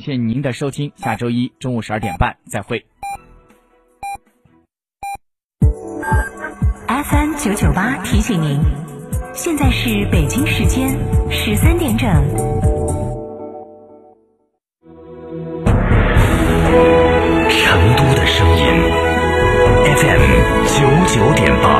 谢您的收听，下周一中午十二点半再会。FM 九九八提醒您，现在是北京时间十三点整。成都的声音，FM 九九点八，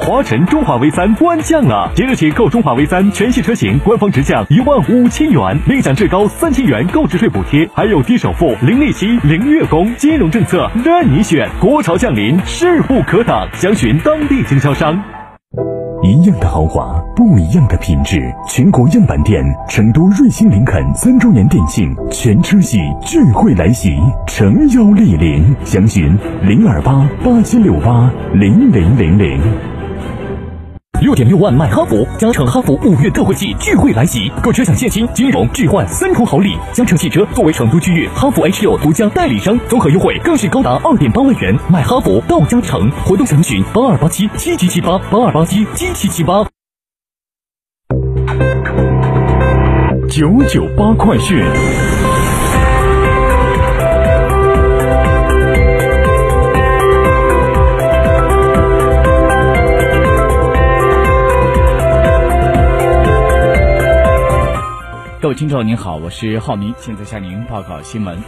华晨中华 V 三官降了，即日起购中华 V 三全系车型，官方直降一万五千元，另享至高三千元购置税补贴，还有低首付、零利息、零月供，金融政策任你选。国潮降临，势不可挡，详询当地经销商。一样的豪华，不一样的品质。全国样板店成都瑞星林肯三周年店庆，全车系聚会来袭，诚邀莅临，详询零二八八七六八零零零零。六点六万买哈弗，嘉诚哈弗五月特惠季聚会来袭，购车享现金、金融置换三重好礼。嘉诚汽车作为成都区域哈弗 H 六独家代理商，综合优惠更是高达二点八万元。买哈弗到嘉诚，活动详询八二八七七七七八八二八七七七七八。九九八快讯。各位听众您好，我是浩明，现在向您报告新闻。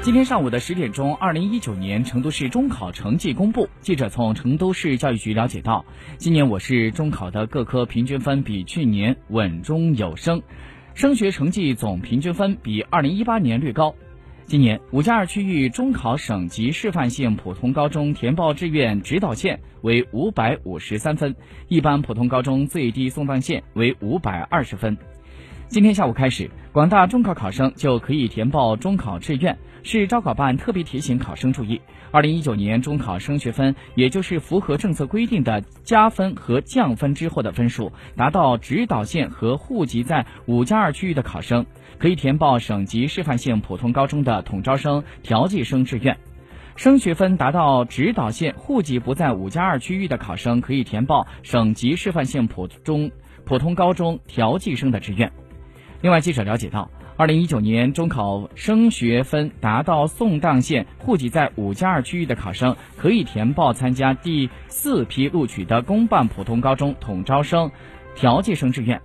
今天上午的十点钟，二零一九年成都市中考成绩公布。记者从成都市教育局了解到，今年我市中考的各科平均分比去年稳中有升，升学成绩总平均分比二零一八年略高。今年五加二区域中考省级示范性普通高中填报志愿指导线为五百五十三分，一般普通高中最低送档线为五百二十分。今天下午开始，广大中考考生就可以填报中考志愿。市招考办特别提醒考生注意，二零一九年中考升学分，也就是符合政策规定的加分和降分之后的分数达到指导线和户籍在五加二区域的考生，可以填报省级示范性普通高中的统招生、调剂生志愿。升学分达到指导线、户籍不在五加二区域的考生，可以填报省级示范性普中普通高中调剂生的志愿。另外，记者了解到，二零一九年中考升学分达到送档线、户籍在五加二区域的考生，可以填报参加第四批录取的公办普通高中统招生、调剂生志愿；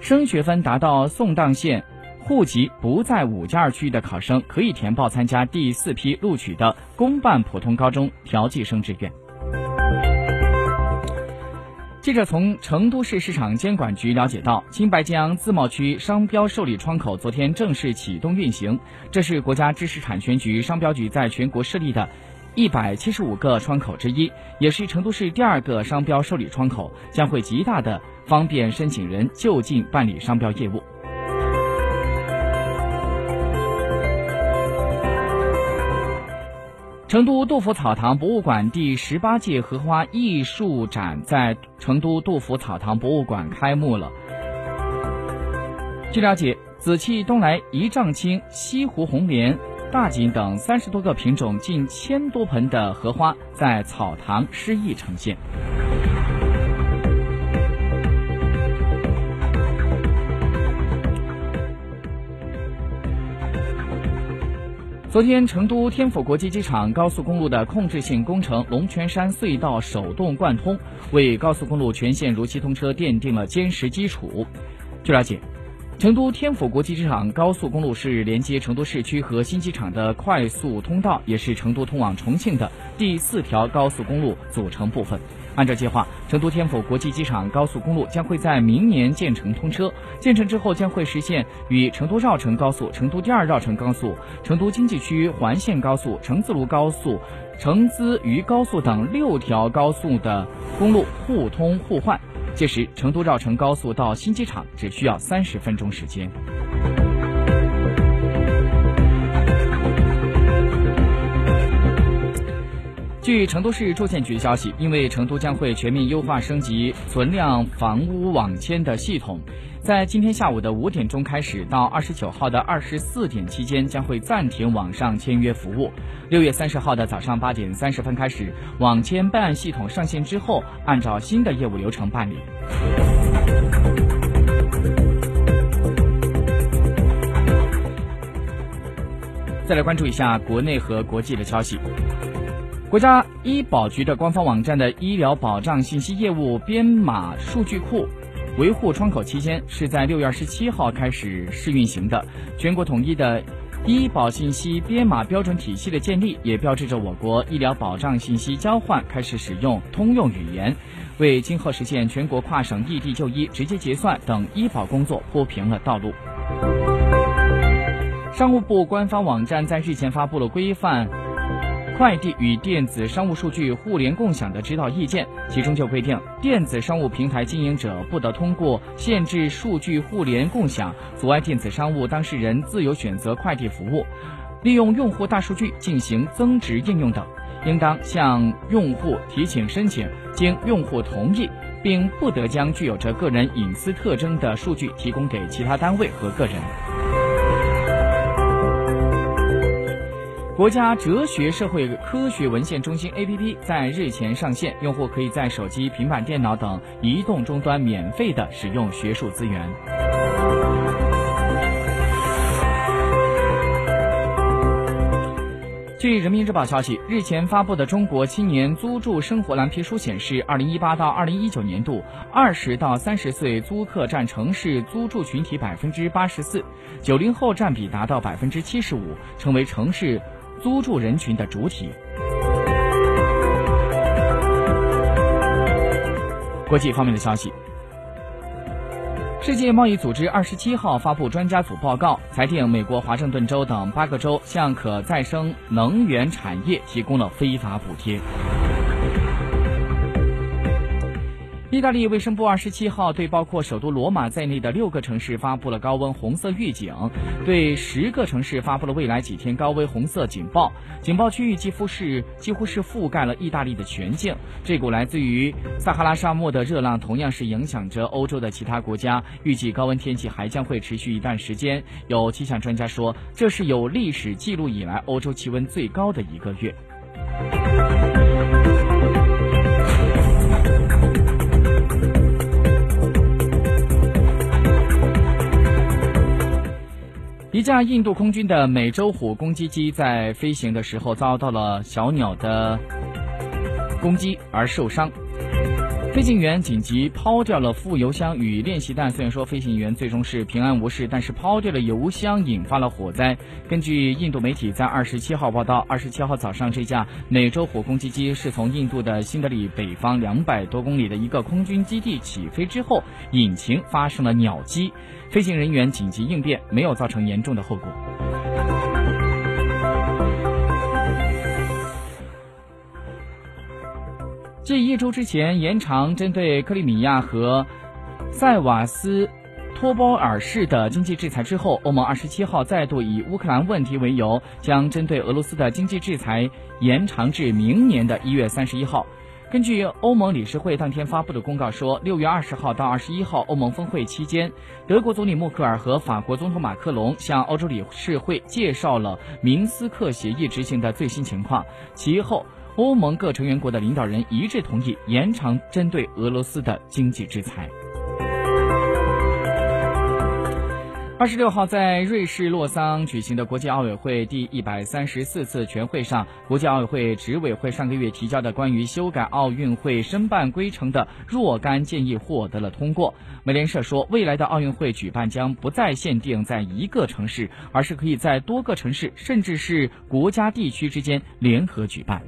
升学分达到送档线、户籍不在五加二区域的考生，可以填报参加第四批录取的公办普通高中调剂生志愿。记者从成都市市场监管局了解到，青白江自贸区商标受理窗口昨天正式启动运行。这是国家知识产权局商标局在全国设立的一百七十五个窗口之一，也是成都市第二个商标受理窗口，将会极大的方便申请人就近办理商标业务。成都杜甫草堂博物馆第十八届荷花艺术展在成都杜甫草堂博物馆开幕了。据了解，紫气东来一丈青、西湖红莲、大锦等三十多个品种、近千多盆的荷花在草堂诗意呈现。昨天，成都天府国际机场高速公路的控制性工程龙泉山隧道手动贯通，为高速公路全线如期通车奠定了坚实基础。据了解，成都天府国际机场高速公路是连接成都市区和新机场的快速通道，也是成都通往重庆的第四条高速公路组成部分。按照计划，成都天府国际机场高速公路将会在明年建成通车。建成之后，将会实现与成都绕城高速、成都第二绕城高速、成都经济区环线高速、成自泸高速、成资渝高速等六条高速的公路互通互换。届时，成都绕城高速到新机场只需要三十分钟时间。据成都市住建局消息，因为成都将会全面优化升级存量房屋网签的系统，在今天下午的五点钟开始到二十九号的二十四点期间，将会暂停网上签约服务。六月三十号的早上八点三十分开始，网签办案系统上线之后，按照新的业务流程办理。再来关注一下国内和国际的消息。国家医保局的官方网站的医疗保障信息业务编码数据库维护窗口期间是在六月二十七号开始试运行的。全国统一的医保信息编码标准体系的建立，也标志着我国医疗保障信息交换开始使用通用语言，为今后实现全国跨省异地就医、直接结算等医保工作铺平了道路。商务部官方网站在日前发布了规范。快递与电子商务数据互联共享的指导意见，其中就规定，电子商务平台经营者不得通过限制数据互联共享、阻碍电子商务当事人自由选择快递服务、利用用户大数据进行增值应用等，应当向用户提请申请，经用户同意，并不得将具有着个人隐私特征的数据提供给其他单位和个人。国家哲学社会科学文献中心 APP 在日前上线，用户可以在手机、平板电脑等移动终端免费的使用学术资源。据人民日报消息，日前发布的中国青年租住生活蓝皮书显示，二零一八到二零一九年度，二十到三十岁租客占城市租住群体百分之八十四，九零后占比达到百分之七十五，成为城市。租住人群的主体。国际方面的消息，世界贸易组织二十七号发布专家组报告，裁定美国华盛顿州等八个州向可再生能源产业提供了非法补贴。意大利卫生部二十七号对包括首都罗马在内的六个城市发布了高温红色预警，对十个城市发布了未来几天高温红色警报。警报区域几乎是几乎是覆盖了意大利的全境。这股来自于撒哈拉沙漠的热浪同样是影响着欧洲的其他国家。预计高温天气还将会持续一段时间。有气象专家说，这是有历史记录以来欧洲气温最高的一个月。一架印度空军的美洲虎攻击机在飞行的时候遭到了小鸟的攻击而受伤。飞行员紧急抛掉了副油箱与练习弹，虽然说飞行员最终是平安无事，但是抛掉了油箱引发了火灾。根据印度媒体在二十七号报道，二十七号早上这架美洲虎攻击机是从印度的新德里北方两百多公里的一个空军基地起飞之后，引擎发生了鸟击，飞行人员紧急应变，没有造成严重的后果。继一周之前延长针对克里米亚和塞瓦斯托波尔市的经济制裁之后，欧盟二十七号再度以乌克兰问题为由，将针对俄罗斯的经济制裁延长至明年的一月三十一号。根据欧盟理事会当天发布的公告说，六月二十号到二十一号欧盟峰会期间，德国总理默克尔和法国总统马克龙向欧洲理事会介绍了明斯克协议执行的最新情况。其后。欧盟各成员国的领导人一致同意延长针对俄罗斯的经济制裁。二十六号，在瑞士洛桑举行的国际奥委会第一百三十四次全会上，国际奥委会执委会上个月提交的关于修改奥运会申办规程的若干建议获得了通过。美联社说，未来的奥运会举办将不再限定在一个城市，而是可以在多个城市，甚至是国家地区之间联合举办。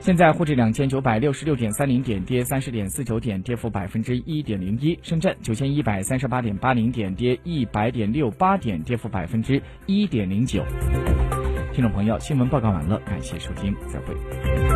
现在沪指两千九百六十六点三零点跌三十点四九点，跌幅百分之一点零一。深圳九千一百三十八点八零点跌一百点六八点，跌幅百分之一点零九。听众朋友，新闻报告完了，感谢收听，再会。